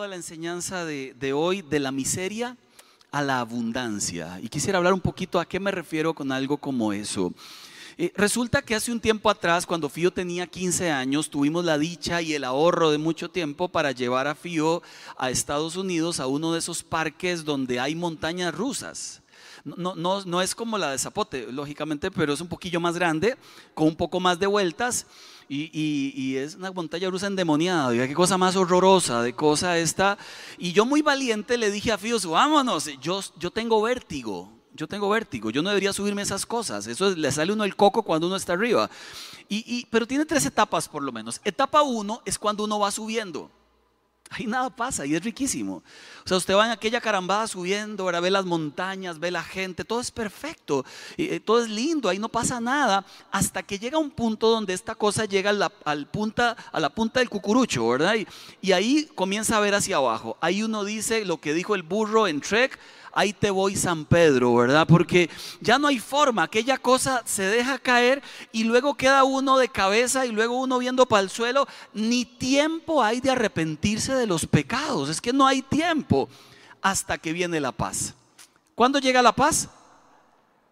titulado la enseñanza de, de, hoy de la miseria a la abundancia. Y quisiera hablar un poquito a qué me refiero con algo como eso. Eh, resulta que hace un tiempo atrás, cuando Fío tenía 15 años, tuvimos la dicha y el ahorro de mucho tiempo para llevar a Fío a Estados Unidos a uno de esos parques donde hay montañas rusas. No, no, no es como la de Zapote, lógicamente, pero es un poquillo más grande, con un poco más de vueltas. Y, es una montaña rusa endemoniada, qué cosa más horrorosa de cosa esta. Y yo muy valiente le dije a Fíos, vámonos, yo, yo tengo vértigo, yo tengo vértigo, yo no debería subirme esas cosas, eso le sale uno el coco cuando uno está arriba. Y, pero tiene tres etapas por lo menos. Etapa uno es cuando uno va subiendo. Ahí nada pasa y es riquísimo. O sea, usted va en aquella carambada subiendo, ahora ve las montañas, ve la gente, todo es perfecto, eh, todo es lindo, ahí no pasa nada, hasta que llega un punto donde esta cosa llega a la, al punta, a la punta del cucurucho, ¿verdad? Y ahí comienza a ver hacia abajo. Ahí uno dice lo que dijo el burro en Trek, ahí te voy San Pedro, ¿verdad? Porque ya no hay forma, aquella cosa se deja caer y luego queda uno de cabeza y luego uno viendo para el suelo, ni tiempo hay de arrepentirse de los pecados, es que no hay tiempo hasta que viene la paz. ¿Cuándo llega la paz?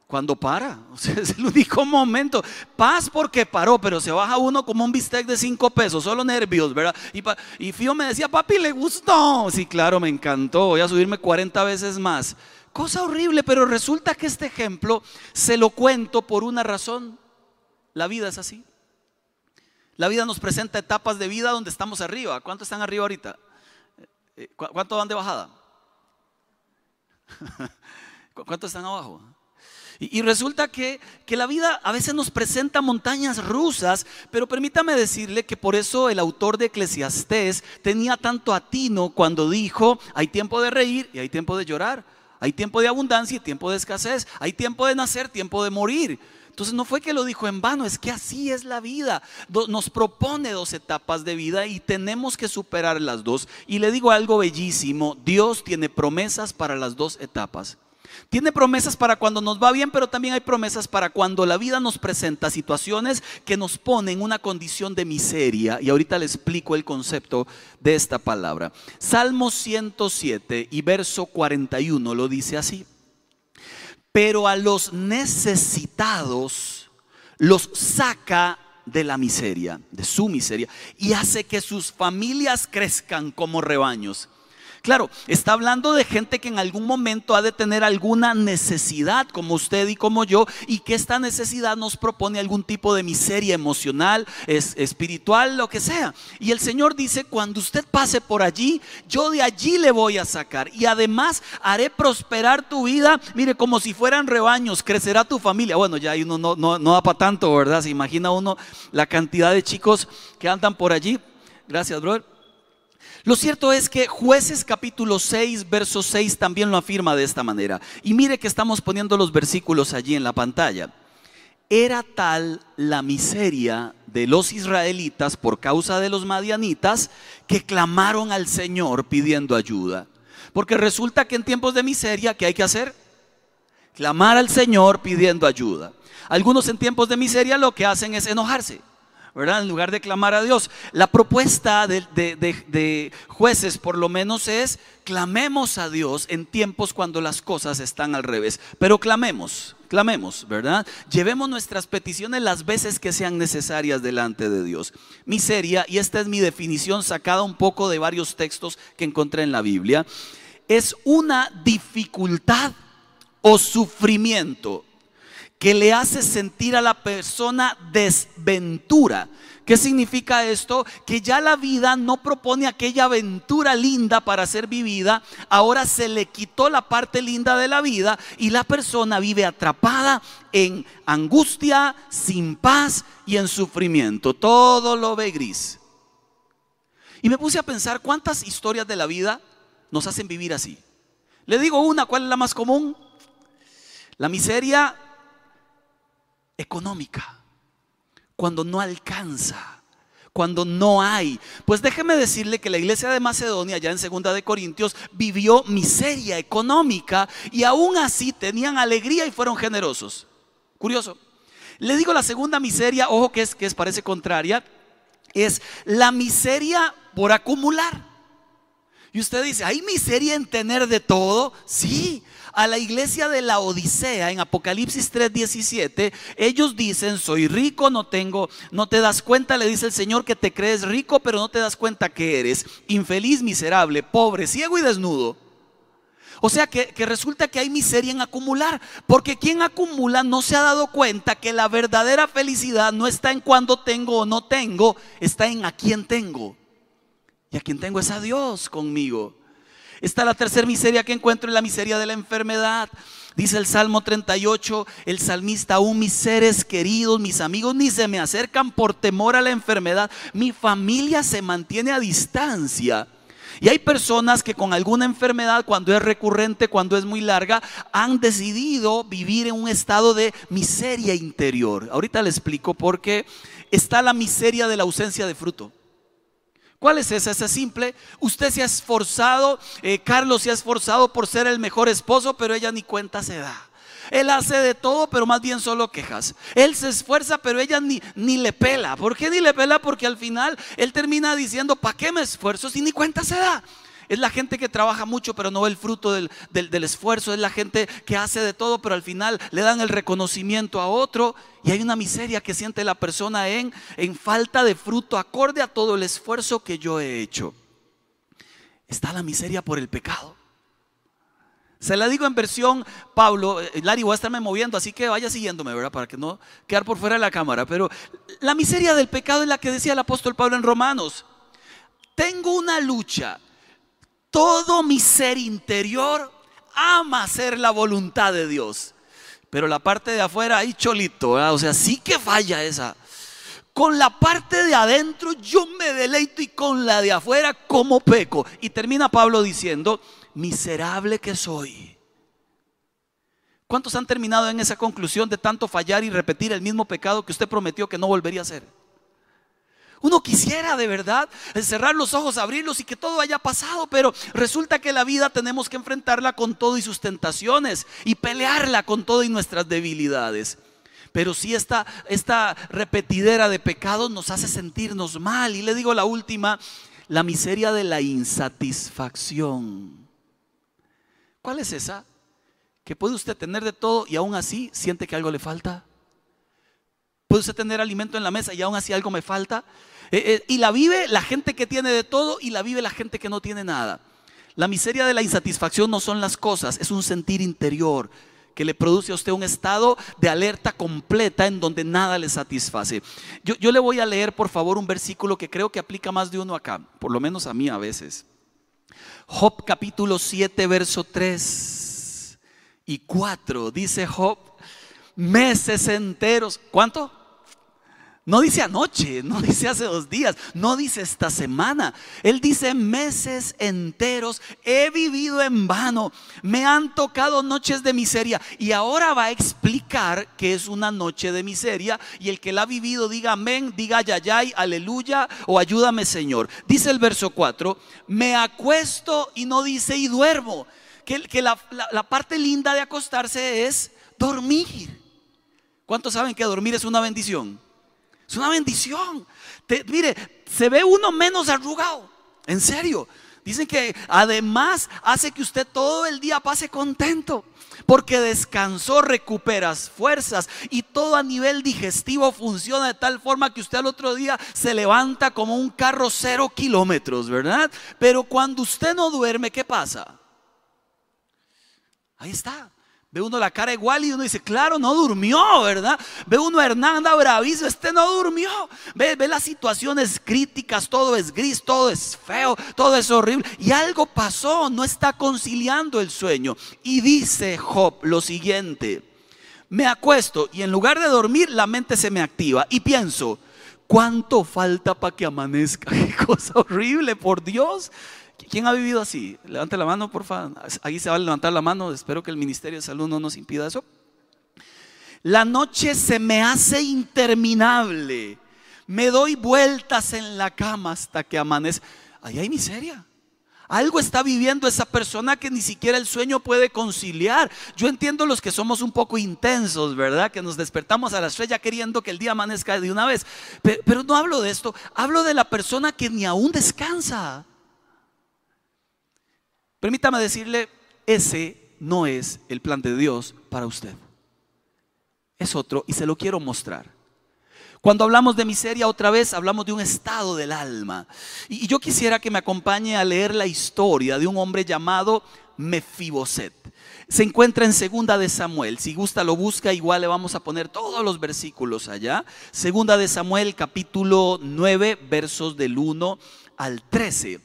Cuando para. Es el único momento. Paz porque paró, pero se baja uno como un bistec de cinco pesos, solo nervios, ¿verdad? Y, y Fío me decía, papi, ¿le gustó? Sí, claro, me encantó. Voy a subirme 40 veces más. Cosa horrible, pero resulta que este ejemplo se lo cuento por una razón. La vida es así. La vida nos presenta etapas de vida donde estamos arriba. ¿Cuántos están arriba ahorita? Eh, ¿Cuántos van de bajada? ¿Cuántos están abajo? Y, resulta que, que, la vida a veces nos presenta montañas rusas, pero permítame decirle que por eso el autor de Eclesiastés tenía tanto atino cuando dijo, hay tiempo de reír y hay tiempo de llorar, hay tiempo de abundancia y tiempo de escasez, hay tiempo de nacer, tiempo de morir. Entonces no fue que lo dijo en vano, es que así es la vida. Nos propone dos etapas de vida y tenemos que superar las dos. Y le digo algo bellísimo, Dios tiene promesas para las dos etapas. Tiene promesas para cuando nos va bien, pero también hay promesas para cuando la vida nos presenta situaciones que nos ponen en una condición de miseria. Y ahorita le explico el concepto de esta palabra. Salmo 107 y verso 41 lo dice así. Pero a los necesitados los saca de la miseria, de su miseria, y hace que sus familias crezcan como rebaños. Claro, está hablando de gente que en algún momento ha de tener alguna necesidad, como usted y como yo, y que esta necesidad nos propone algún tipo de miseria emocional, espiritual, lo que sea. Y el Señor dice, cuando usted pase por allí, yo de allí le voy a sacar. Y además haré prosperar tu vida, mire, como si fueran rebaños, crecerá tu familia. Bueno, ya uno no, no, no da para tanto, ¿verdad? Se imagina uno la cantidad de chicos que andan por allí. Gracias, brother. Lo cierto es que jueces capítulo 6, verso 6 también lo afirma de esta manera. Y mire que estamos poniendo los versículos allí en la pantalla. Era tal la miseria de los israelitas por causa de los madianitas que clamaron al Señor pidiendo ayuda. Porque resulta que en tiempos de miseria, ¿qué hay que hacer? Clamar al Señor pidiendo ayuda. Algunos en tiempos de miseria lo que hacen es enojarse. ¿Verdad? En lugar de clamar a Dios. La propuesta de, jueces por lo menos es, clamemos a Dios en tiempos cuando las cosas están al revés. Pero clamemos, clamemos, ¿verdad? Llevemos nuestras peticiones las veces que sean necesarias delante de Dios. Miseria, y esta es mi definición sacada un poco de varios textos que encontré en la Biblia, es una dificultad o sufrimiento que le hace sentir a la persona desventura. ¿Qué significa esto? Que ya la vida no propone aquella aventura linda para ser vivida, ahora se le quitó la parte linda de la vida y la persona vive atrapada en angustia, sin paz y en sufrimiento. Todo lo ve gris. Y me puse a pensar cuántas historias de la vida nos hacen vivir así. Le digo una, ¿cuál es la más común? La miseria económica, cuando no alcanza, cuando no hay. Pues déjeme decirle que la iglesia de Macedonia, ya en segunda de Corintios, vivió miseria económica y aún así tenían alegría y fueron generosos. Curioso. Le digo la segunda miseria, ojo que es que es parece contraria, es la miseria por acumular. Y usted dice, ¿hay miseria en tener de todo? Sí. A la iglesia de la Odisea en Apocalipsis 3:17, ellos dicen, soy rico, no tengo, no te das cuenta, le dice el Señor que te crees rico, pero no te das cuenta que eres infeliz, miserable, pobre, ciego y desnudo. O sea que, que, resulta que hay miseria en acumular, porque quien acumula no se ha dado cuenta que la verdadera felicidad no está en cuando tengo o no tengo, está en a quién tengo. Y a quien tengo es a Dios conmigo. Está la tercera miseria que encuentro en la miseria de la enfermedad. Dice el Salmo 38, el salmista, aún mis seres queridos, mis amigos, ni se me acercan por temor a la enfermedad. Mi familia se mantiene a distancia. Y hay personas que con alguna enfermedad, cuando es recurrente, cuando es muy larga, han decidido vivir en un estado de miseria interior. Ahorita le explico por qué está la miseria de la ausencia de fruto. ¿Cuál es esa? Esa es simple. Usted se ha esforzado, eh, Carlos se ha esforzado por ser el mejor esposo, pero ella ni cuenta se da. Él hace de todo, pero más bien solo quejas. Él se esfuerza, pero ella ni, ni le pela. ¿Por qué ni le pela? Porque al final él termina diciendo, ¿para qué me esfuerzo si ni cuenta se da? Es la gente que trabaja mucho pero no ve el fruto del, esfuerzo. Es la gente que hace de todo pero al final le dan el reconocimiento a otro. Y hay una miseria que siente la persona en, falta de fruto acorde a todo el esfuerzo que yo he hecho. Está la miseria por el pecado. Se la digo en versión Pablo, eh, Lari, voy a estarme moviendo, así que vaya siguiéndome, ¿verdad? Para que no quedar por fuera de la cámara. Pero la miseria del pecado es la que decía el apóstol Pablo en Romanos. Tengo una lucha todo mi ser interior ama hacer la voluntad de Dios. Pero la parte de afuera, ahí cholito, o sea, sí que falla esa. Con la parte de adentro yo me deleito y con la de afuera como peco. Y termina Pablo diciendo, miserable que soy. ¿Cuántos han terminado en esa conclusión de tanto fallar y repetir el mismo pecado que usted prometió que no volvería a hacer? Uno quisiera de verdad cerrar los ojos, abrirlos y que todo haya pasado, pero resulta que la vida tenemos que enfrentarla con todo y sus tentaciones y pelearla con todo y nuestras debilidades. Pero si esta, esta repetidera de pecados nos hace sentirnos mal. Y le digo la última, la miseria de la insatisfacción. ¿Cuál es esa? Que puede usted tener de todo y aún así siente que algo le falta. Puede usted tener alimento en la mesa y aún así algo me falta. Eh, eh, y la vive la gente que tiene de todo y la vive la gente que no tiene nada. La miseria de la insatisfacción no son las cosas, es un sentir interior que le produce a usted un estado de alerta completa en donde nada le satisface. Yo, yo le voy a leer, por favor, un versículo que creo que aplica más de uno acá, por lo menos a mí a veces. Job capítulo 7, verso 3 y 4, dice Job, meses enteros, ¿cuánto? No dice anoche, no dice hace dos días, no dice esta semana. Él dice meses enteros, he vivido en vano, me han tocado noches de miseria y ahora va a explicar que es una noche de miseria y el que la ha vivido diga amén, diga yayay, aleluya o ayúdame Señor. Dice el verso 4, me acuesto y no dice y duermo. Que, la parte linda de acostarse es dormir. ¿Cuántos saben que dormir es una bendición? Es una bendición. mire, se ve uno menos arrugado. En serio. Dicen que además hace que usted todo el día pase contento. Porque descansó, recuperas fuerzas y todo a nivel digestivo funciona de tal forma que usted al otro día se levanta como un carro cero kilómetros, ¿verdad? Pero cuando usted no duerme, ¿qué pasa? Ahí está. Ve uno la cara igual y uno dice, claro, no durmió, ¿verdad? Ve uno Hernanda bravizo, este no durmió. Ve, ve las situaciones críticas, todo es gris, todo es feo, todo es horrible. Y algo pasó, no está conciliando el sueño. Y dice Job lo siguiente, me acuesto y en lugar de dormir la mente se me activa y pienso, ¿cuánto falta para que amanezca? Qué cosa horrible, por Dios. ¿Quién ha vivido así? Levante la mano, por favor. Ahí se va a levantar la mano. Espero que el Ministerio de Salud no nos impida eso. La noche se me hace interminable. Me doy vueltas en la cama hasta que amanece. Ahí hay miseria. Algo está viviendo esa persona que ni siquiera el sueño puede conciliar. Yo entiendo los que somos un poco intensos, ¿verdad? Que nos despertamos a la estrella queriendo que el día amanezca de una vez. Pero no hablo de esto. Hablo de la persona que ni aún descansa. Permítame decirle, ese no es el plan de Dios para usted. Es otro y se lo quiero mostrar. Cuando hablamos de miseria otra vez, hablamos de un estado del alma. Y yo quisiera que me acompañe a leer la historia de un hombre llamado Mefiboset. Se encuentra en Segunda de Samuel. Si gusta lo busca, igual le vamos a poner todos los versículos allá. Segunda de Samuel capítulo 9, versos del 1 al 13.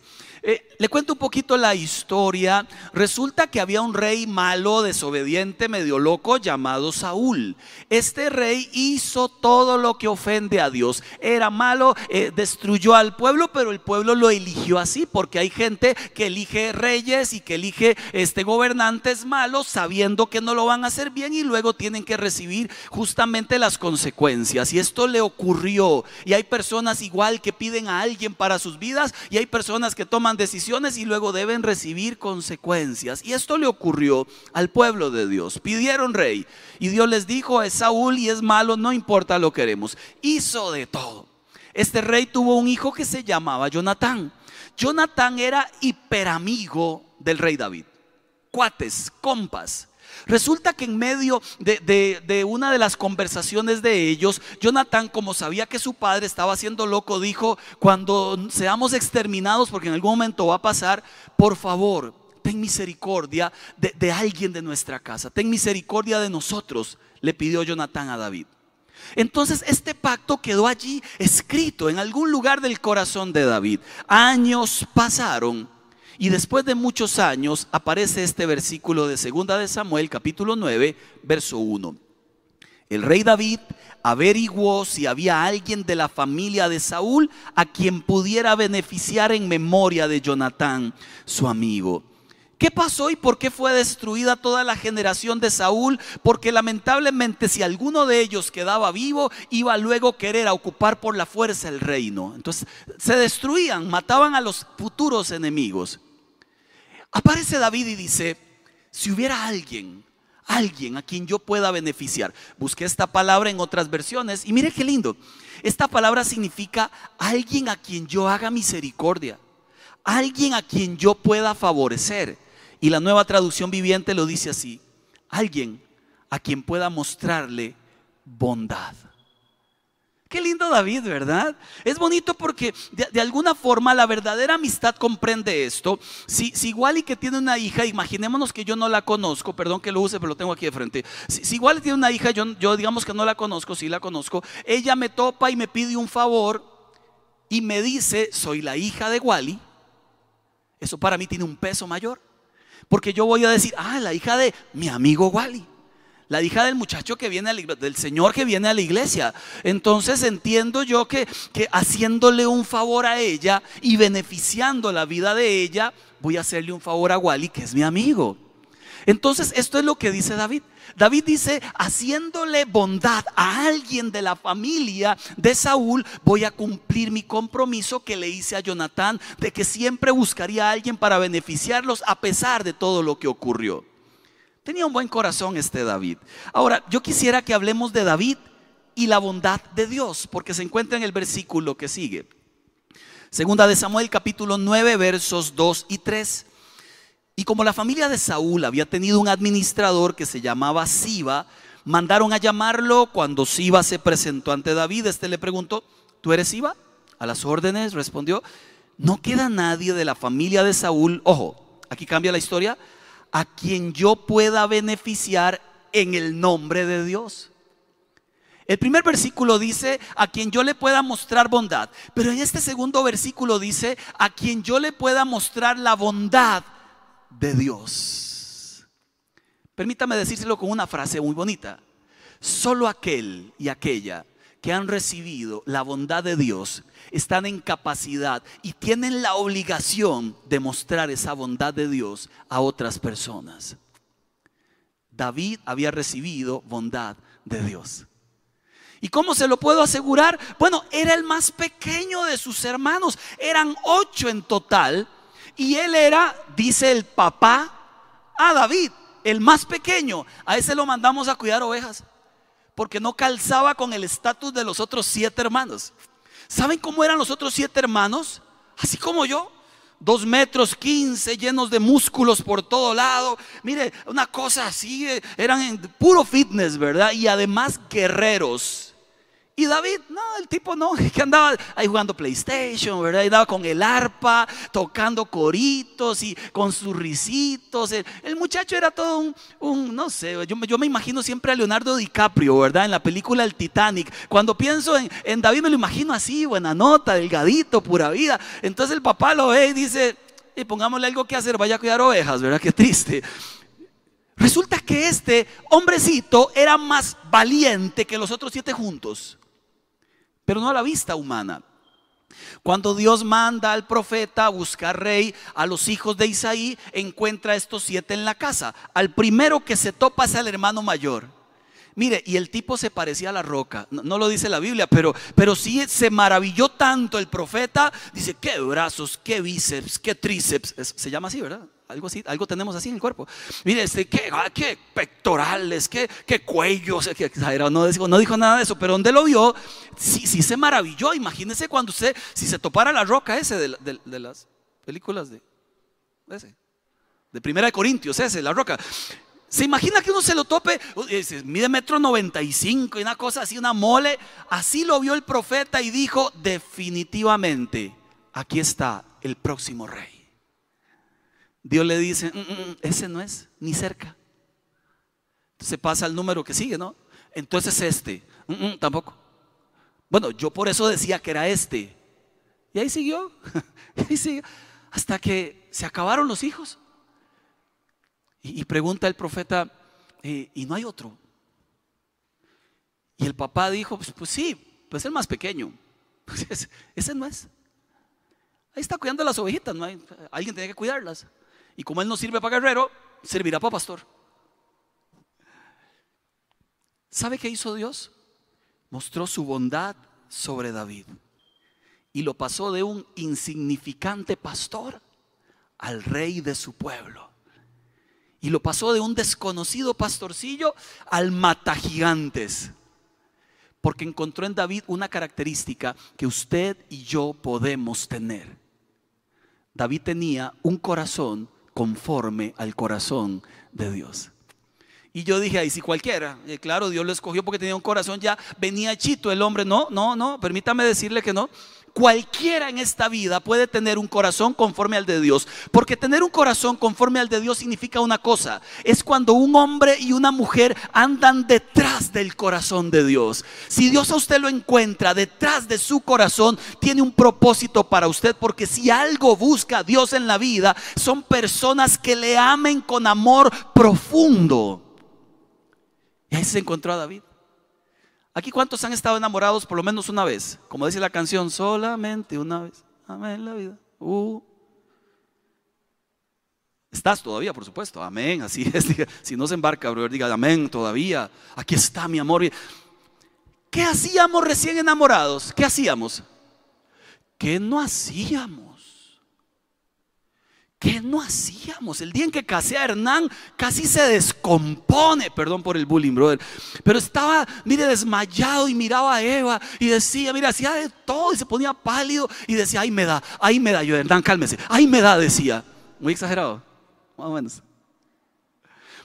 Eh, le cuento un poquito la historia. Resulta que había un rey malo, desobediente, medio loco, llamado Saúl. Este rey hizo todo lo que ofende a Dios. Era malo, eh, destruyó al pueblo, pero el pueblo lo eligió así, porque hay gente que elige reyes y que elige este, gobernantes malos, sabiendo que no lo van a hacer bien y luego tienen que recibir justamente las consecuencias. Y esto le ocurrió. Y hay personas igual que piden a alguien para sus vidas y hay personas que toman decisiones y luego deben recibir consecuencias. Y esto le ocurrió al pueblo de Dios. Pidieron rey y Dios les dijo, es Saúl y es malo, no importa lo queremos. Hizo de todo. Este rey tuvo un hijo que se llamaba Jonatán. Jonatán era hiperamigo del rey David. Cuates, compas. Resulta que en medio de, una de las conversaciones de ellos, Jonathan, como sabía que su padre estaba siendo loco, dijo, cuando seamos exterminados, porque en algún momento va a pasar, por favor, ten misericordia de, de alguien de nuestra casa, ten misericordia de nosotros, le pidió Jonathan a David. Entonces este pacto quedó allí escrito en algún lugar del corazón de David. Años pasaron y después de muchos años aparece este versículo de 2 de Samuel capítulo 9, verso 1. El rey David averiguó si había alguien de la familia de Saúl a quien pudiera beneficiar en memoria de Jonatán, su amigo. ¿Qué pasó y por qué fue destruida toda la generación de Saúl? Porque lamentablemente si alguno de ellos quedaba vivo, iba luego a querer ocupar por la fuerza el reino. Entonces se destruían, mataban a los futuros enemigos. Aparece David y dice, si hubiera alguien, alguien a quien yo pueda beneficiar. Busqué esta palabra en otras versiones y mire qué lindo. Esta palabra significa alguien a quien yo haga misericordia, alguien a quien yo pueda favorecer. Y la nueva traducción viviente lo dice así, alguien a quien pueda mostrarle bondad. Qué lindo David, ¿verdad? Es bonito porque de, alguna forma la verdadera amistad comprende esto. Si, si, que tiene una hija, imaginémonos que yo no la conozco, perdón que lo use, pero lo tengo aquí de frente. Si, igual tiene una hija, yo, yo digamos que no la conozco, sí la conozco, ella me topa y me pide un favor y me dice, soy la hija de Wally, eso para mí tiene un peso mayor. Porque yo voy a decir, ah, la hija de mi amigo Wally la hija del muchacho que viene, del Señor que viene a la iglesia. Entonces entiendo yo que, que haciéndole un favor a ella y beneficiando la vida de ella, voy a hacerle un favor a Wally, que es mi amigo. Entonces, esto es lo que dice David. David dice, haciéndole bondad a alguien de la familia de Saúl, voy a cumplir mi compromiso que le hice a Jonatán de que siempre buscaría a alguien para beneficiarlos a pesar de todo lo que ocurrió. Tenía un buen corazón este David. Ahora, yo quisiera que hablemos de David y la bondad de Dios, porque se encuentra en el versículo que sigue. Segunda de Samuel capítulo 9 versos 2 y 3. Y como la familia de Saúl había tenido un administrador que se llamaba Siba, mandaron a llamarlo cuando Siba se presentó ante David. Este le preguntó, ¿tú eres Siba? A las órdenes respondió, no queda nadie de la familia de Saúl. Ojo, aquí cambia la historia a quien yo pueda beneficiar en el nombre de Dios. El primer versículo dice a quien yo le pueda mostrar bondad, pero en este segundo versículo dice a quien yo le pueda mostrar la bondad de Dios. Permítame decírselo con una frase muy bonita. Solo aquel y aquella que han recibido la bondad de Dios están en capacidad y tienen la obligación de mostrar esa bondad de Dios a otras personas. David había recibido bondad de Dios. ¿Y cómo se lo puedo asegurar? Bueno, era el más pequeño de sus hermanos. Eran ocho en total. Y él era, dice el papá, a David, el más pequeño. A ese lo mandamos a cuidar ovejas. Porque no calzaba con el estatus de los otros siete hermanos. ¿Saben cómo eran los otros siete hermanos? Así como yo, dos metros quince, llenos de músculos por todo lado. Mire, una cosa así, eh, eran en puro fitness, ¿verdad? Y además guerreros. Y David, no, el tipo no, que andaba ahí jugando PlayStation, ¿verdad? Y andaba con el arpa, tocando coritos y con sus risitos. El, muchacho era todo un, no sé, yo, yo, me imagino siempre a Leonardo DiCaprio, ¿verdad? En la película El Titanic. Cuando pienso en, en David me lo imagino así, buena nota, delgadito, pura vida. Entonces el papá lo ve y dice, y pongámosle algo que hacer, vaya a cuidar ovejas, ¿verdad? Qué triste. Resulta que este hombrecito era más valiente que los otros siete juntos pero no a la vista humana. Cuando Dios manda al profeta a buscar rey a los hijos de Isaí, encuentra a estos siete en la casa. Al primero que se topa es al hermano mayor. Mire, y el tipo se parecía a la roca. No, lo dice la Biblia, pero, pero sí se maravilló tanto el profeta. Dice, qué brazos, qué bíceps, qué tríceps. se llama así, ¿verdad? Algo tenemos así en el cuerpo. Mire, este, qué, ah, pectorales, qué, cuellos, qué No dijo, no dijo nada de eso, pero donde lo vio, sí, se maravilló. Imagínese cuando usted, si se topara la roca ese de, de las películas de ese, de Primera de Corintios, ese, la roca. ¿Se imagina que uno se lo tope? Mide metro 95 y una cosa así, una mole. Así lo vio el profeta y dijo, definitivamente, aquí está el próximo rey. Dios le dice, mm, mm, mm, ese no es, ni cerca. Entonces pasa al número que sigue, ¿no? Entonces este, tampoco. Bueno, yo por eso decía que era este. Y ahí siguió, y siguió, hasta que se acabaron los hijos. Y, pregunta el profeta, eh, ¿y no hay otro? Y el papá dijo, pues, pues sí, pues el más pequeño. Pues ese, no es. Ahí está cuidando las ovejitas, ¿no? Hay, alguien tiene que cuidarlas. Y como él no sirve para guerrero, servirá para pastor. ¿Sabe qué hizo Dios? Mostró su bondad sobre David. Y lo pasó de un insignificante pastor al rey de su pueblo y lo pasó de un desconocido pastorcillo al mata gigantes. Porque encontró en David una característica que usted y yo podemos tener. David tenía un corazón conforme al corazón de Dios. Y yo dije, ahí si cualquiera, eh, claro, Dios lo escogió porque tenía un corazón ya, venía chito el hombre, no, no, no, permítame decirle que no. Cualquiera en esta vida puede tener un corazón conforme al de Dios. Porque tener un corazón conforme al de Dios significa una cosa. Es cuando un hombre y una mujer andan detrás del corazón de Dios. Si Dios a usted lo encuentra detrás de su corazón, tiene un propósito para usted. Porque si algo busca Dios en la vida, son personas que le amen con amor profundo. Y ahí se encontró a David. Aquí cuántos han estado enamorados por lo menos una vez, como dice la canción, solamente una vez. Amén la vida. Uh. Estás todavía, por supuesto. Amén. Así es. Si no se embarca, bro, diga amén todavía. Aquí está mi amor. ¿Qué hacíamos recién enamorados? ¿Qué hacíamos? ¿Qué no hacíamos? ¿Qué no hacíamos? El día en que casé a Hernán casi se descompone, perdón por el bullying, brother. Pero estaba, mire, desmayado y miraba a Eva y decía, mira, hacía de todo y se ponía pálido y decía, ay me da, ay me da. Yo, Hernán, cálmese, ay me da, decía. Muy exagerado, más o menos.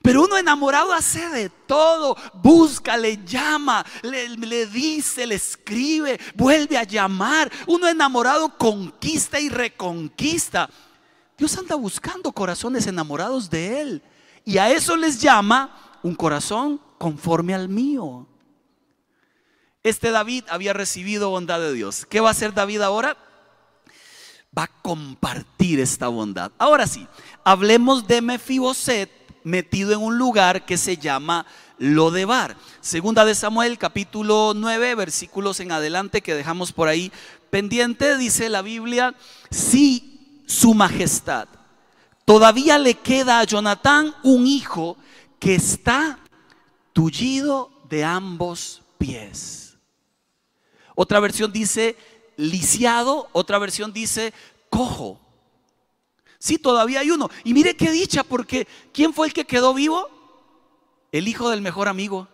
Pero uno enamorado hace de todo, busca, le llama, le, le, dice, le escribe, vuelve a llamar. Uno enamorado conquista y reconquista. Dios anda buscando corazones enamorados de Él. Y a eso les llama un corazón conforme al mío. Este David había recibido bondad de Dios. ¿Qué va a hacer David ahora? Va a compartir esta bondad. Ahora sí, hablemos de Mefiboset metido en un lugar que se llama Lodebar. Segunda de Samuel, capítulo 9, versículos en adelante que dejamos por ahí pendiente, dice la Biblia, sí su majestad. Todavía le queda a Jonatán un hijo que está tullido de ambos pies. Otra versión dice lisiado, otra versión dice cojo. Sí, todavía hay uno. Y mire qué dicha, porque ¿quién fue el que quedó vivo? El hijo del mejor amigo.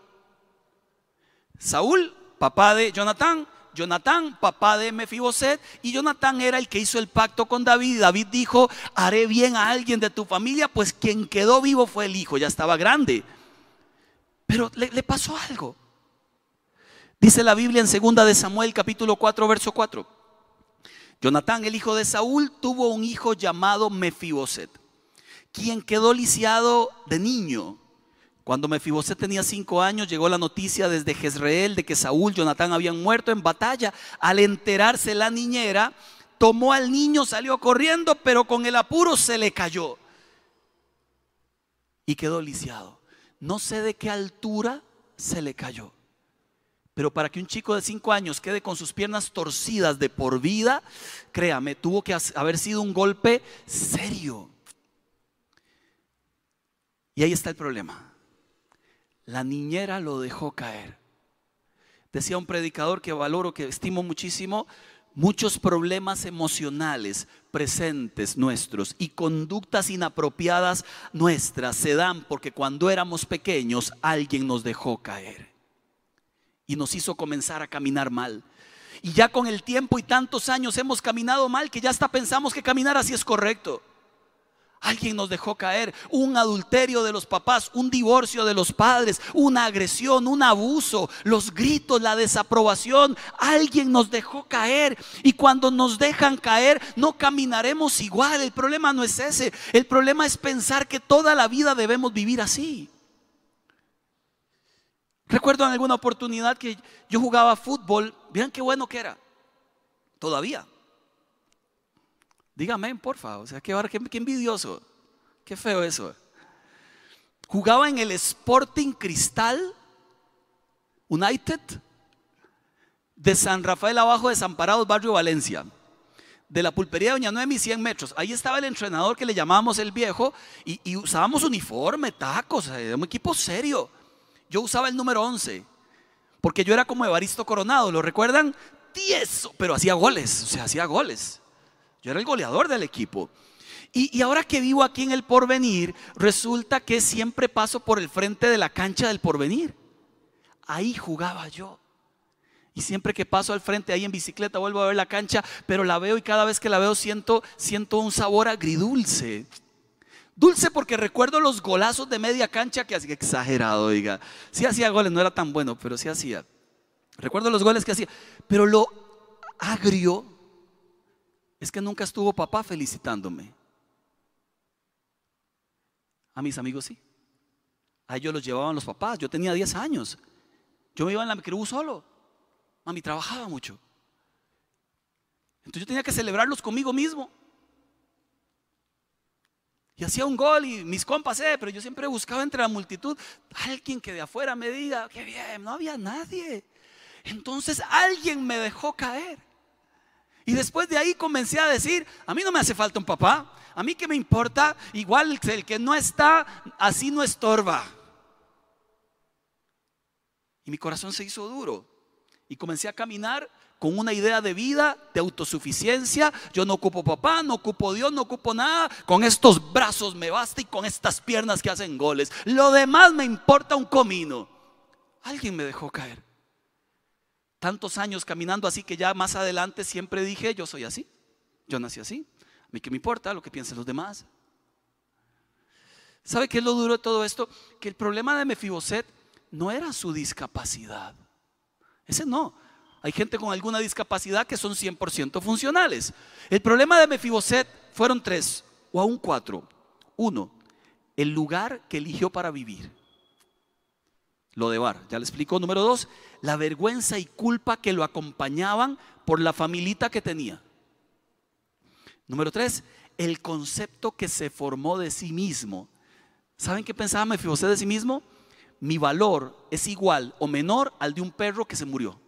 Saúl, papá de Jonatán, Jonatán, papá de Mefiboset, y Jonatán era el que hizo el pacto con David. David dijo, haré bien a alguien de tu familia, pues quien quedó vivo fue el hijo, ya estaba grande. Pero le, pasó algo. Dice la Biblia en 2 de Samuel capítulo 4, verso 4. Jonatán, el hijo de Saúl, tuvo un hijo llamado Mefiboset, quien quedó lisiado de niño. Cuando Mefiboset tenía cinco años, llegó la noticia desde Jezreel de que Saúl y Jonatán habían muerto en batalla. Al enterarse la niñera, tomó al niño, salió corriendo, pero con el apuro se le cayó y quedó lisiado. No sé de qué altura se le cayó. Pero para que un chico de cinco años quede con sus piernas torcidas de por vida, créame, tuvo que haber sido un golpe serio. Y ahí está el problema. La niñera lo dejó caer. Decía un predicador que valoro, que estimo muchísimo, muchos problemas emocionales presentes nuestros y conductas inapropiadas nuestras se dan porque cuando éramos pequeños alguien nos dejó caer y nos hizo comenzar a caminar mal. Y ya con el tiempo y tantos años hemos caminado mal que ya hasta pensamos que caminar así es correcto. Alguien nos dejó caer, un adulterio de los papás, un divorcio de los padres, una agresión, un abuso, los gritos, la desaprobación. Alguien nos dejó caer y cuando nos dejan caer no caminaremos igual. El problema no es ese, el problema es pensar que toda la vida debemos vivir así. Recuerdo en alguna oportunidad que yo jugaba fútbol, vean qué bueno que era, todavía. Dígame, porfa, o sea, qué, qué envidioso, qué feo eso. Jugaba en el Sporting Cristal United de San Rafael abajo de San Parados, barrio Valencia. De la pulpería de Doña Noemi, 100 metros. Ahí estaba el entrenador que le llamábamos el viejo y, y usábamos uniforme, tacos, era un equipo serio. Yo usaba el número 11, porque yo era como Evaristo Coronado, ¿lo recuerdan? Tieso, pero hacía goles, o sea, hacía goles. Yo era el goleador del equipo. Y, y, ahora que vivo aquí en el porvenir, resulta que siempre paso por el frente de la cancha del porvenir. Ahí jugaba yo. Y siempre que paso al frente ahí en bicicleta vuelvo a ver la cancha, pero la veo y cada vez que la veo siento, siento un sabor agridulce. Dulce porque recuerdo los golazos de media cancha que hacía, exagerado, diga. Sí hacía goles, no era tan bueno, pero sí hacía. Recuerdo los goles que hacía. Pero lo agrio es que nunca estuvo papá felicitándome. A mis amigos sí. A ellos los llevaban los papás. Yo tenía 10 años. Yo me iba en la microbús solo. Mami trabajaba mucho. Entonces yo tenía que celebrarlos conmigo mismo. Y hacía un gol y mis compas, eh, pero yo siempre buscaba entre la multitud alguien que de afuera me diga, qué bien, no había nadie. Entonces alguien me dejó caer. Y después de ahí comencé a decir, a mí no me hace falta un papá, a mí que me importa, igual el que no está, así no estorba. Y mi corazón se hizo duro. Y comencé a caminar con una idea de vida, de autosuficiencia. Yo no ocupo papá, no ocupo Dios, no ocupo nada. Con estos brazos me basta y con estas piernas que hacen goles. Lo demás me importa un comino. Alguien me dejó caer. Tantos años caminando así que ya más adelante siempre dije, yo soy así. Yo nací así. A mí que me importa lo que piensen los demás. ¿Sabe qué es lo duro de todo esto? Que el problema de Mefiboset no era su discapacidad. Ese no. Hay gente con alguna discapacidad que son 100% funcionales. El problema de Mefiboset fueron tres o aún cuatro. Uno, el lugar que eligió para vivir. Lo de Bar, ya le explico. Número dos, la vergüenza y culpa que lo acompañaban por la familita que tenía. Número tres, el concepto que se formó de sí mismo. ¿Saben qué pensaba Mefiboset de sí mismo? Mi valor es igual o menor al de un perro que se murió.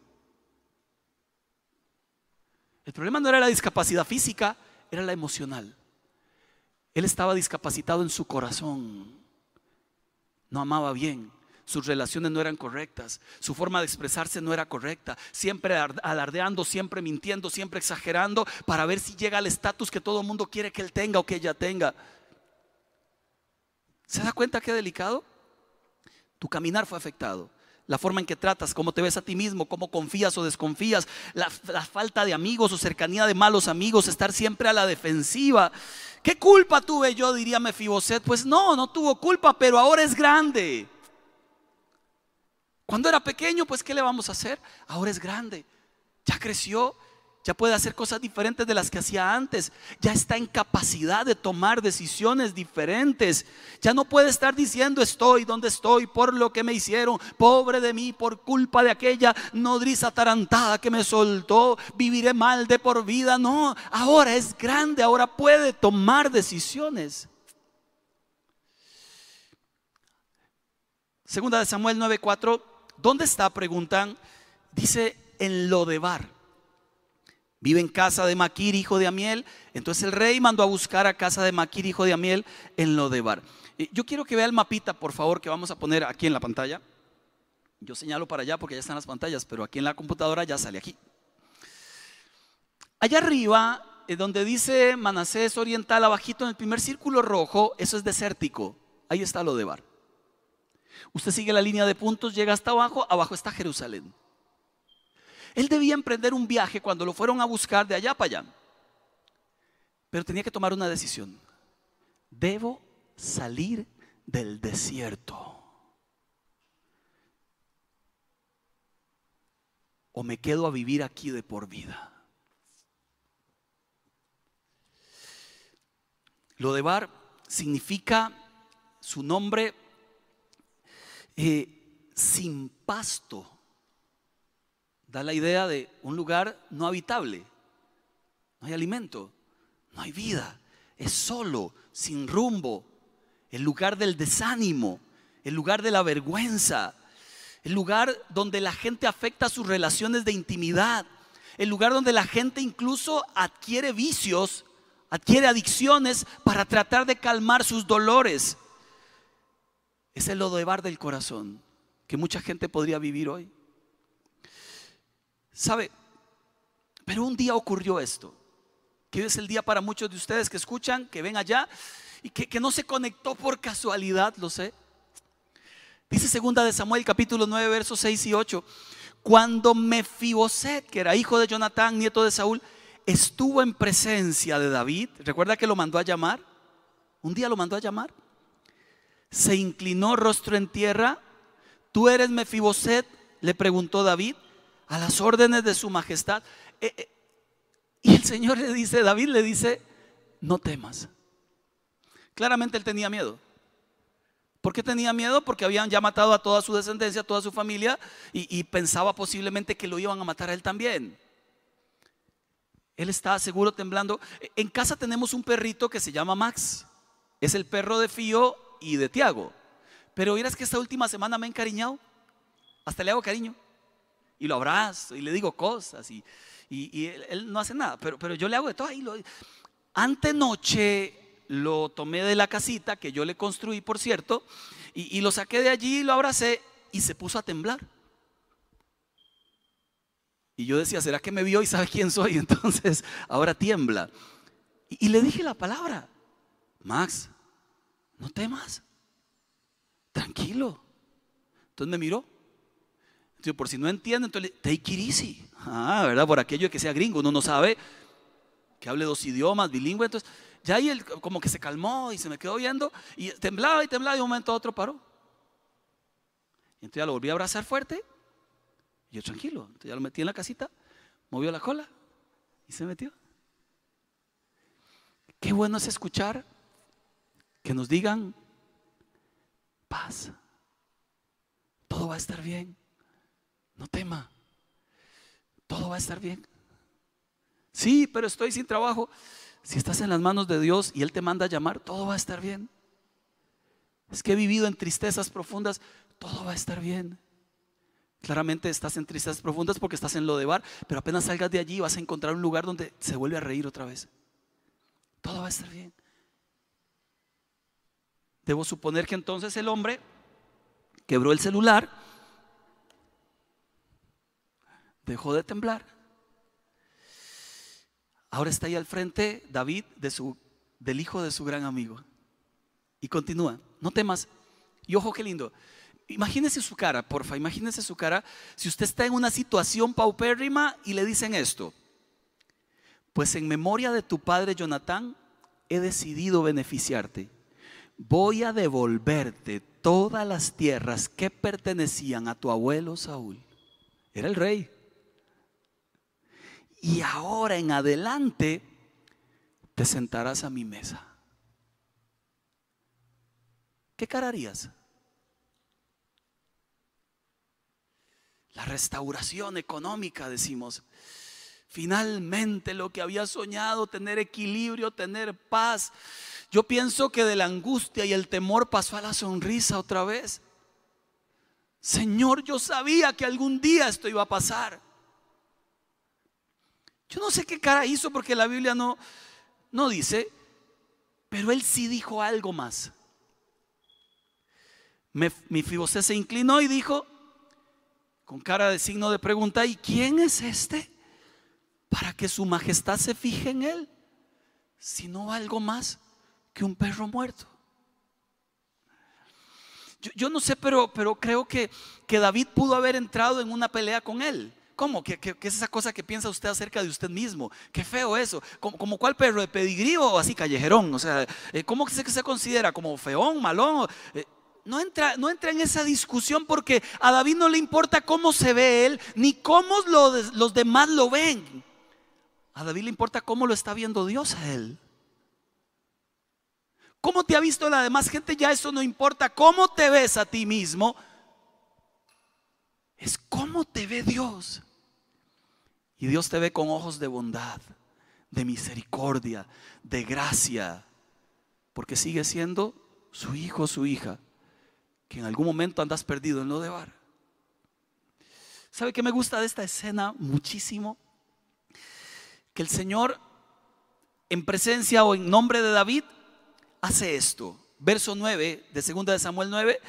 El problema no era la discapacidad física, era la emocional. Él estaba discapacitado en su corazón. No amaba bien. Sus relaciones no eran correctas. Su forma de expresarse no era correcta. Siempre alardeando, siempre mintiendo, siempre exagerando para ver si llega al estatus que todo el mundo quiere que él tenga o que ella tenga. ¿Se da cuenta qué delicado? Tu caminar fue afectado. la forma en que tratas, cómo te ves a ti mismo, cómo confías o desconfías, la, falta de amigos o cercanía de malos amigos, estar siempre a la defensiva. ¿Qué culpa tuve yo? Diría Mefiboset. Pues no, no tuvo culpa, pero ahora es grande. Cuando era pequeño, pues ¿qué le vamos a hacer? Ahora es grande. Ya creció, ya puede hacer cosas diferentes de las que hacía antes, ya está en capacidad de tomar decisiones diferentes, ya no puede estar diciendo estoy donde estoy por lo que me hicieron, pobre de mí por culpa de aquella nodriza tarantada que me soltó, viviré mal de por vida, no, ahora es grande, ahora puede tomar decisiones. Segunda de Samuel 9:4, ¿dónde está? Preguntan, dice en Lodebar. Vive en casa de Maquir, hijo de Amiel. Entonces el rey mandó a buscar a casa de Maquir, hijo de Amiel, en Lodebar. Yo quiero que vea el mapita, por favor, que vamos a poner aquí en la pantalla. Yo señalo para allá porque ya están las pantallas, pero aquí en la computadora ya sale aquí. Allá arriba, eh, donde dice Manasés Oriental, abajito en el primer círculo rojo, eso es desértico. Ahí está Lodebar. Usted sigue la línea de puntos, llega hasta abajo, abajo está Jerusalén. Él debía emprender un viaje cuando lo fueron a buscar de allá para allá. Pero tenía que tomar una decisión. Debo salir del desierto. O me quedo a vivir aquí de por vida. Lo de Bar significa su nombre eh, sin pasto da la idea de un lugar no habitable. No hay alimento, no hay vida, es solo, sin rumbo, el lugar del desánimo, el lugar de la vergüenza, el lugar donde la gente afecta sus relaciones de intimidad, el lugar donde la gente incluso adquiere vicios, adquiere adicciones para tratar de calmar sus dolores. Es el lodo de bar del corazón que mucha gente podría vivir hoy. ¿Sabe? Pero un día ocurrió esto, que es el día para muchos de ustedes que escuchan, que ven allá y que, no se conectó por casualidad, lo sé. Dice segunda de Samuel capítulo 9 versos 6 y 8, cuando Mefiboset, que era hijo de Jonatán, nieto de Saúl, estuvo en presencia de David, recuerda que lo mandó a llamar, un día lo mandó a llamar, se inclinó rostro en tierra, tú eres Mefiboset, le preguntó David, a las órdenes de su majestad. Eh, eh, y el Señor le dice, David le dice, no temas. Claramente él tenía miedo. ¿Por qué tenía miedo? Porque habían ya matado a toda su descendencia, a toda su familia, y, y pensaba posiblemente que lo iban a matar a él también. Él estaba seguro temblando. En casa tenemos un perrito que se llama Max. Es el perro de Fío y de Tiago. Pero miras que esta última semana me ha encariñado. Hasta le hago cariño y lo abrazo y le digo cosas y, él, no hace nada, pero, pero yo le hago de todo. Ahí lo, antenoche lo tomé de la casita que yo le construí, por cierto, y, lo saqué de allí, lo abracé y se puso a temblar. Y yo decía, ¿será que me vio y sabe quién soy? Entonces ahora tiembla. Y, y le dije la palabra, Max, no temas, tranquilo. Entonces me miró por si no entiende, entonces, take it easy. Ah, ¿verdad? Por aquello de que sea gringo, uno no sabe que hable dos idiomas, bilingüe. Entonces, ya ahí él como que se calmó y se me quedó viendo y temblaba y temblaba y de un momento a otro paró. Y entonces ya lo volví a abrazar fuerte y yo tranquilo. Entonces ya lo metí en la casita, movió la cola y se metió. Qué bueno es escuchar que nos digan paz. Todo va a estar bien. No tema. Todo va a estar bien. Sí, pero estoy sin trabajo. Si estás en las manos de Dios y Él te manda a llamar, todo va a estar bien. Es que he vivido en tristezas profundas, todo va a estar bien. Claramente estás en tristezas profundas porque estás en lo de bar, pero apenas salgas de allí vas a encontrar un lugar donde se vuelve a reír otra vez. Todo va a estar bien. Debo suponer que entonces el hombre quebró el celular dejó de temblar. Ahora está ahí al frente David del hijo de su gran amigo. Y continúa, no temas. Y ojo qué lindo. Imagínese su cara, porfa, imagínese su cara. Si usted está en una situación paupérrima y le dicen esto, pues en memoria de tu padre Jonatán, he decidido beneficiarte. Voy a devolverte todas las tierras que pertenecían a tu abuelo Saúl. Era el rey. Y ahora en adelante te sentarás a mi mesa. ¿Qué cara harías? La restauración económica, decimos. Finalmente lo que había soñado, tener equilibrio, tener paz. Yo pienso que de la angustia y el temor pasó a la sonrisa otra vez. Señor, yo sabía que algún día esto iba a pasar. Yo no sé qué cara hizo porque la Biblia no, no dice, pero él sí dijo algo más. Mi Fibosé se inclinó y dijo, con cara de signo de pregunta, ¿y quién es este? Para que su majestad se fije en él, si no algo más que un perro muerto. Yo, no sé, pero, pero creo que, que, David pudo haber entrado en una pelea con él. ¿Cómo? ¿Qué, es esa cosa que piensa usted acerca de usted mismo? Qué feo eso. ¿Como, como cuál perro? ¿De pedigrí o así callejerón? O sea, eh, ¿cómo se, se considera? ¿Como feón, malón? Eh, no entra, no entra en esa discusión porque a David no le importa cómo se ve él, ni cómo los demás lo ven. A David le importa cómo lo está viendo Dios a él. ¿Cómo te ha visto la demás gente? Ya eso no importa. ¿Cómo te ves a ti mismo? Es cómo te ve Dios. Y Dios te ve con ojos de bondad, de misericordia, de gracia. Porque sigue siendo su hijo, su hija que en algún momento andas perdido en lo de bar. ¿Sabe qué me gusta de esta escena muchísimo? Que el Señor, en presencia o en nombre de David, hace esto. Verso 9 de 2 de Samuel 9.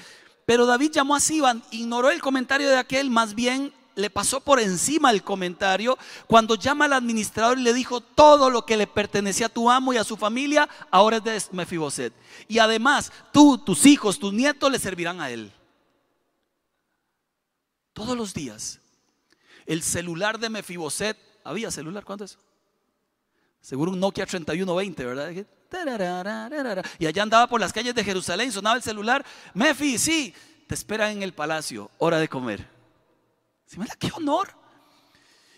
Pero David llamó a Siban, ignoró el comentario de aquel, más bien le pasó por encima el comentario cuando llama al administrador y le dijo todo lo que le pertenecía a tu amo y a su familia, ahora es de Mefiboset. Y además, tú, tus hijos, tus nietos le servirán a él. Todos los días. El celular de Mefiboset, había celular, ¿cuánto es? Seguro un Nokia 3120, ¿verdad? Y allá andaba por las calles de Jerusalén, sonaba el celular. Mefi, sí, te esperan en el palacio, hora de comer. ¿Se qué honor?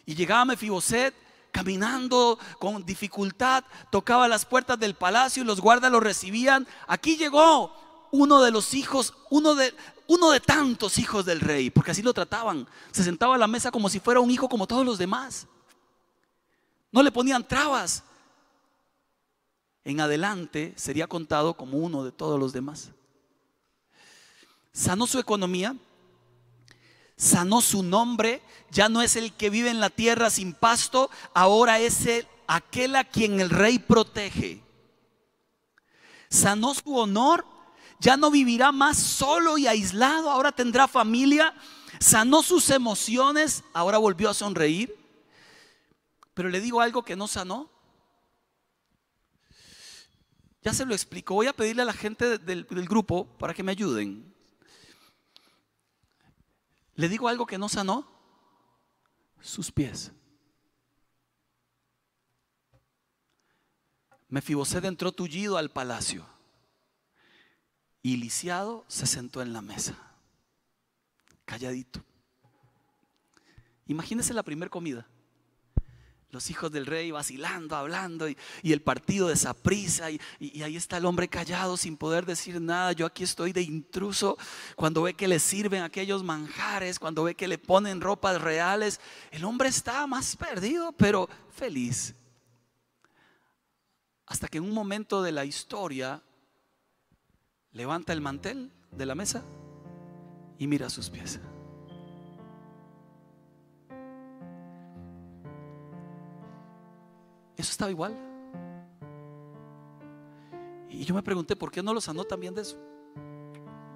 Y llegaba Mefiboset caminando con dificultad, tocaba las puertas del palacio y los guardas lo recibían. Aquí llegó uno de los hijos, uno de, uno de tantos hijos del rey, porque así lo trataban. Se sentaba a la mesa como si fuera un hijo como todos los demás. No le ponían trabas. En adelante sería contado como uno de todos los demás. Sanó su economía, sanó su nombre, ya no es el que vive en la tierra sin pasto, ahora es el, aquel a quien el rey protege. Sanó su honor, ya no vivirá más solo y aislado, ahora tendrá familia. Sanó sus emociones, ahora volvió a sonreír. Pero le digo algo que no sanó. Ya se lo explico. Voy a pedirle a la gente del, grupo para que me ayuden. ¿Le digo algo que no sanó? Sus pies. Mefiboset entró tullido al palacio y lisiado se sentó en la mesa, calladito. Imagínese la primera comida los hijos del rey vacilando, hablando, y, el partido de esa y, y, ahí está el hombre callado sin poder decir nada. Yo aquí estoy de intruso. Cuando ve que le sirven aquellos manjares, cuando ve que le ponen ropas reales, el hombre está más perdido, pero feliz. Hasta que en un momento de la historia levanta el mantel de la mesa y mira sus pies. Eso estaba igual. Y yo me pregunté, ¿por qué no lo sanó también de eso?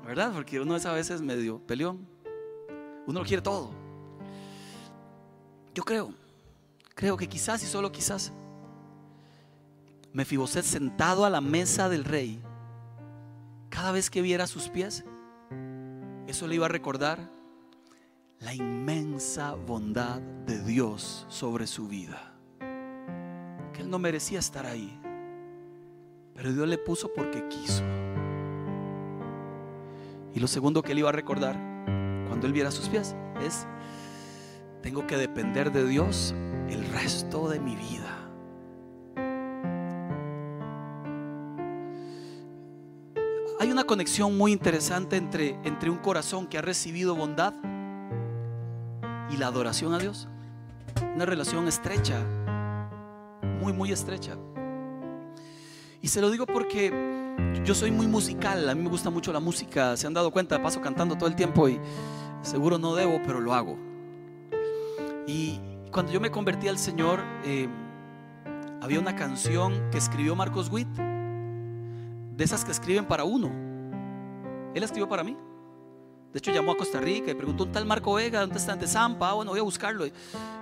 ¿Verdad? Porque uno es a veces medio peleón. Uno lo quiere todo. Yo creo, creo que quizás y solo quizás, Mefiboset sentado a la mesa del rey, cada vez que viera sus pies, eso le iba a recordar la inmensa bondad de Dios sobre su vida. Que él no merecía estar ahí, pero Dios le puso porque quiso. Y lo segundo que él iba a recordar cuando él viera sus pies es, tengo que depender de Dios el resto de mi vida. Hay una conexión muy interesante entre, entre un corazón que ha recibido bondad y la adoración a Dios. Una relación estrecha, muy, muy estrecha. Y se lo digo porque yo soy muy musical, a mí me gusta mucho la música, se han dado cuenta, paso cantando todo el tiempo y seguro no debo, pero lo hago. Y cuando yo me convertí al Señor, eh, había una canción que escribió Marcos Witt, de esas que escriben para uno. Él escribió para mí. De hecho, llamó a Costa Rica y preguntó un tal Marco Vega, ¿dónde está? De Zampa. Ah, bueno, voy a buscarlo. Y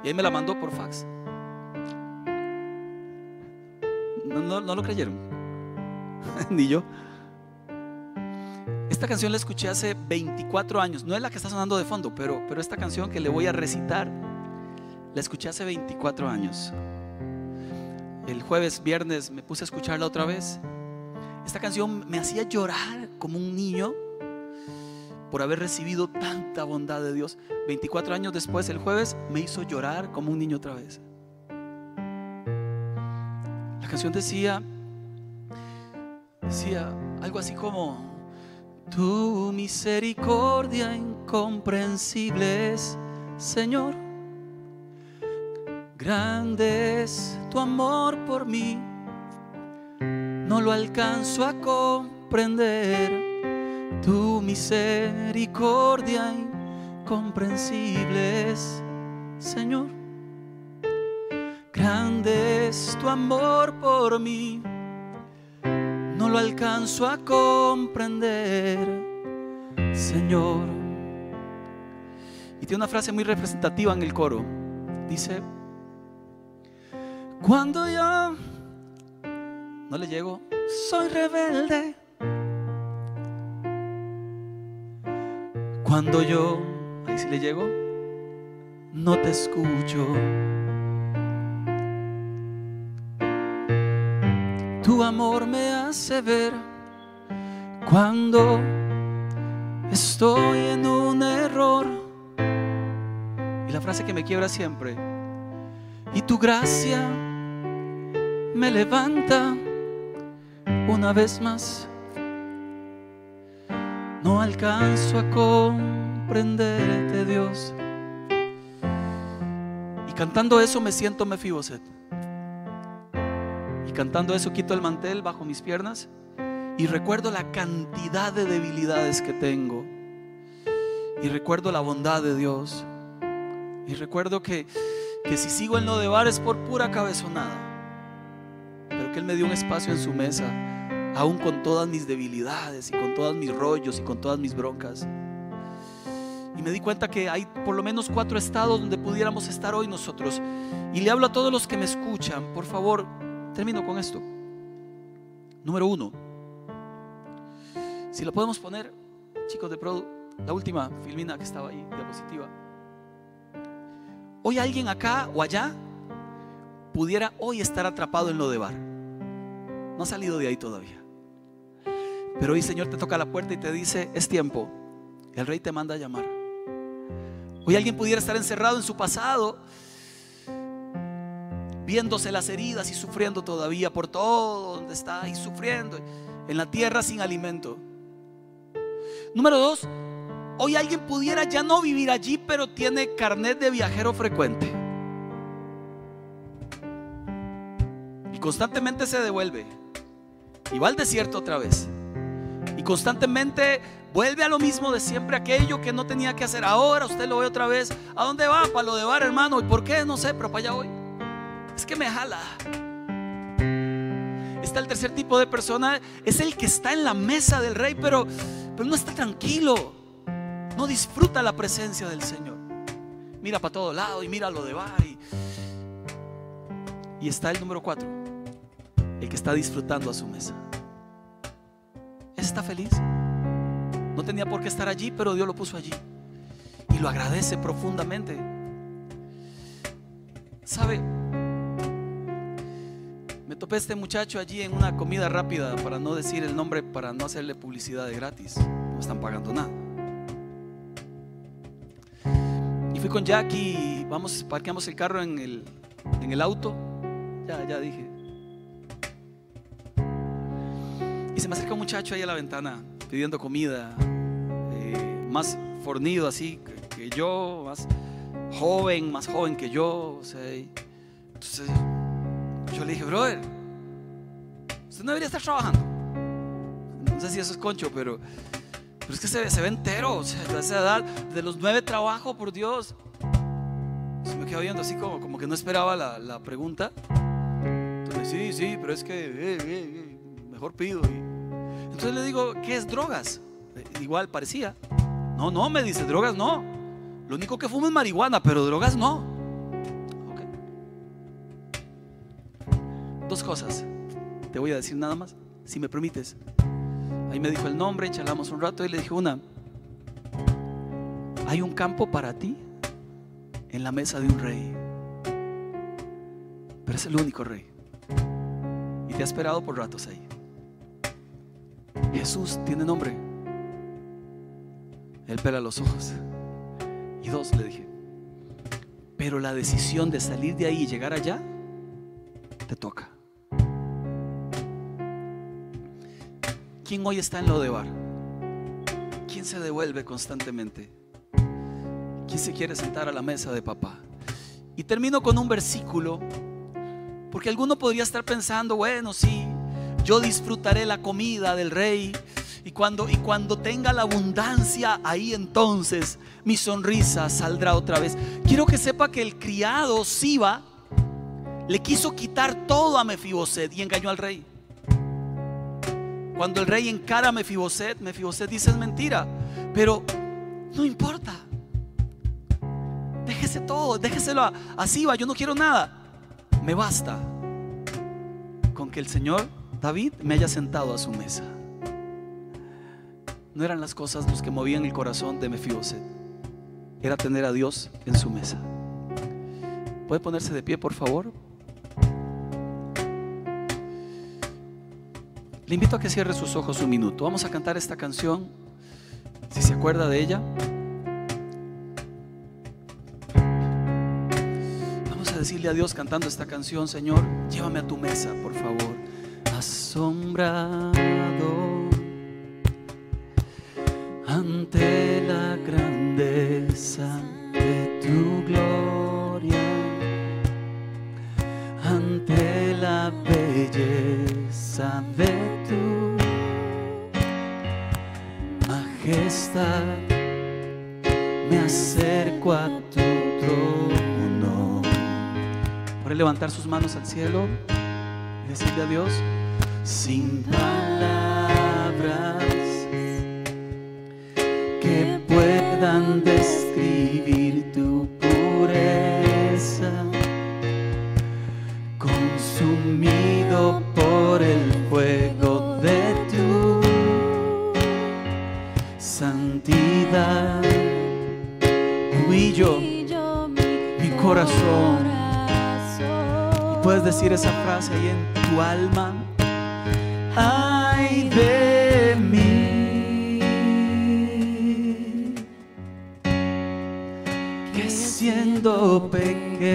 ahí me la mandó por fax. No, no lo creyeron. Ni yo. Esta canción la escuché hace 24 años. No es la que está sonando de fondo, pero, pero esta canción que le voy a recitar, la escuché hace 24 años. El jueves, viernes, me puse a escucharla otra vez esta canción me hacía llorar como un niño por haber recibido tanta bondad de Dios. 24 años después, el jueves, me hizo llorar como un niño otra vez. Canción decía, decía algo así como, tu misericordia incomprensible es, Señor. Grande es tu amor por mí no lo alcanzo a comprender. Tu misericordia incomprensible es, Señor. Grande es tu amor por mí, no lo alcanzo a comprender, Señor. Y tiene una frase muy representativa en el coro. Dice, cuando yo no le llego. Soy rebelde. Cuando yo, ahí sí le llego, no te escucho. Amor me hace ver cuando estoy en un error. Y la frase que me quiebra siempre. Y tu gracia me levanta una vez más. No alcanzo a comprenderte, Dios. Y cantando eso me siento Mefiboset. Y cantando eso quito el mantel bajo mis piernas y recuerdo la cantidad de debilidades que tengo. Y recuerdo la bondad de Dios. Y recuerdo que, que si sigo en lo de bar es por pura cabezonada. Pero que Él me dio un espacio en su mesa aún con todas mis debilidades y con todos mis rollos y con todas mis broncas. Y me di cuenta que hay por lo menos cuatro estados donde pudiéramos estar hoy nosotros. Y le hablo a todos los que me escuchan, por favor, termino con esto. Número uno, si lo podemos poner, chicos de Produ, la última filmina que estaba ahí, diapositiva. Hoy alguien acá o allá pudiera hoy estar atrapado en lo de bar. No ha salido de ahí todavía. Pero hoy Señor te toca la puerta y te dice, es tiempo. El rey te manda a llamar. Hoy alguien pudiera estar encerrado en su pasado, viéndose las heridas y sufriendo todavía por todo donde está y sufriendo en la tierra sin alimento. Número dos, hoy alguien pudiera ya no vivir allí, pero tiene carnet de viajero frecuente. Y constantemente se devuelve. Y va al desierto otra vez. Y constantemente vuelve a lo mismo de siempre, aquello que no tenía que hacer. Ahora usted lo ve otra vez. ¿A dónde va? Para lo de bar, hermano. ¿Y por qué? No sé, pero para allá voy. Es que me jala. Está el tercer tipo de persona, es el que está en la mesa del rey, pero, pero no está tranquilo. No disfruta la presencia del Señor. Mira para todo lado y mira lo de bar. Y, y está el número cuatro, el que está disfrutando a su mesa está feliz? No tenía por qué estar allí, pero Dios lo puso allí. Y lo agradece profundamente. ¿Sabe? Topé este muchacho allí en una comida rápida, para no decir el nombre, para no hacerle publicidad de gratis. No están pagando nada. Y fui con Jackie, vamos, parqueamos el carro en el, en el auto. Ya, ya dije. Y se me acerca un muchacho ahí a la ventana pidiendo comida, eh, más fornido así que yo, más joven, más joven que yo. Entonces yo le dije, brother, usted no debería estar trabajando. No sé si eso es concho, pero, pero es que se, se ve entero. O sea, a esa edad, de los nueve trabajos, por Dios. Se me quedó viendo así como, como que no esperaba la, la pregunta. Entonces, sí, sí, pero es que eh, eh, eh, mejor pido. entonces le digo, ¿qué es drogas? Igual parecía. No, no, me dice, drogas no. Lo único que fumo es marihuana, pero drogas no. Dos cosas. Te voy a decir nada más, si me permites. Ahí me dijo el nombre, charlamos un rato y le dije una. Hay un campo para ti en la mesa de un rey. Pero es el único rey. Y te ha esperado por ratos ahí. Jesús tiene nombre. Él pela los ojos. Y dos, le dije, pero la decisión de salir de ahí y llegar allá, te toca. ¿Quién hoy está en lo de bar? ¿Quién se devuelve constantemente? ¿Quién se quiere sentar a la mesa de papá? Y termino con un versículo, porque alguno podría estar pensando, bueno, sí, yo disfrutaré la comida del rey, y cuando, y cuando tenga la abundancia, ahí entonces mi sonrisa saldrá otra vez. Quiero que sepa que el criado Siba le quiso quitar todo a Mefiboset y engañó al rey. Cuando el rey encara a Mefiboset, Mefiboset dice es mentira, pero no importa. Déjese todo, déjeselo a, a Siba, yo no quiero nada. Me basta con que el Señor David me haya sentado a su mesa. No eran las cosas los que movían el corazón de Mefiboset. Era tener a Dios en su mesa. ¿Puede ponerse de pie, por favor? Le invito a que cierre sus ojos un minuto. Vamos a cantar esta canción. Si se acuerda de ella. Vamos a decirle a Dios cantando esta canción, Señor, llévame a tu mesa, por favor. Asombrado ante la grandeza de tu gloria, ante la belleza de majestad, me acerco a tu trono. Por levantar sus manos al cielo y decirle a Dios, sin palabras puedan describir tu pureza, consumido por el fuego Humillo mi corazón. puedes decir esa frase ahí en tu alma. Ay de mí. siendo pequeño.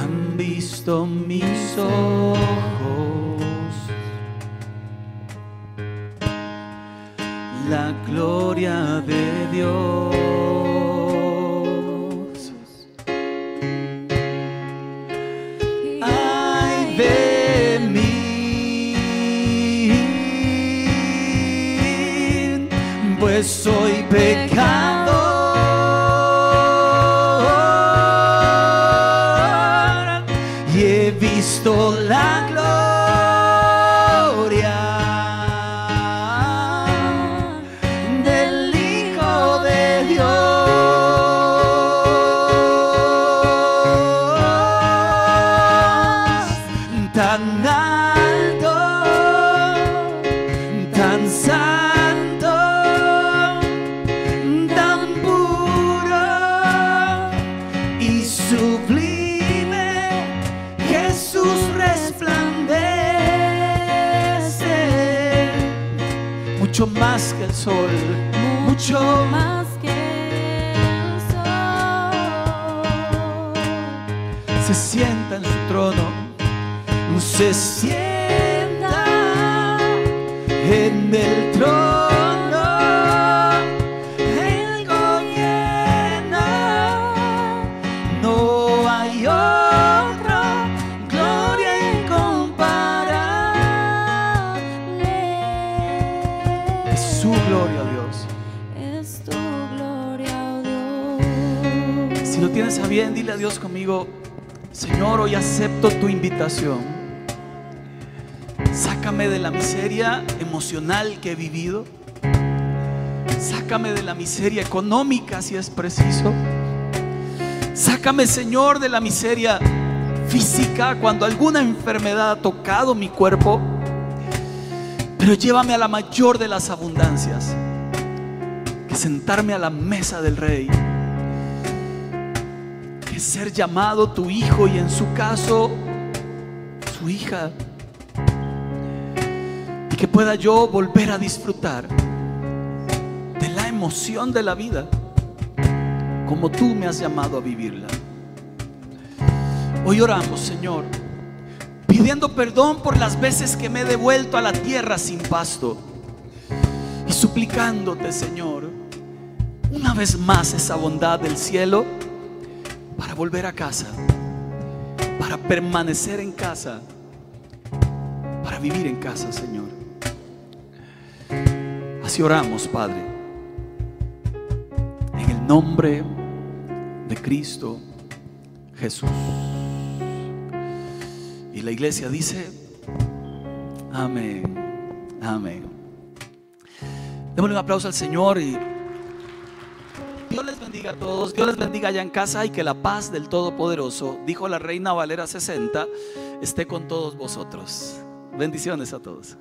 Han visto mis ojos gloria de Dios. soy pecado Sácame de la miseria emocional que he vivido. Sácame de la miseria económica si es preciso. Sácame, Señor, de la miseria física cuando alguna enfermedad ha tocado mi cuerpo. Pero llévame a la mayor de las abundancias, que sentarme a la mesa del Rey que ser llamado tu hijo y en su caso su hija. Y que pueda yo volver a disfrutar de la emoción de la vida como tú me has llamado a vivirla. Hoy oramos, Señor, pidiendo perdón por las veces que me he devuelto a la tierra sin pasto y suplicándote, Señor, una vez más esa bondad del cielo para volver a casa, para permanecer en casa, para vivir en casa, Señor. Así oramos, Padre, en el nombre de Cristo Jesús. Y la iglesia dice, amén, amén. Démosle un aplauso al Señor y Dios les bendiga a todos, Dios les bendiga allá en casa y que la paz del Todopoderoso, dijo la Reina Valera 60, esté con todos vosotros. Bendiciones a todos.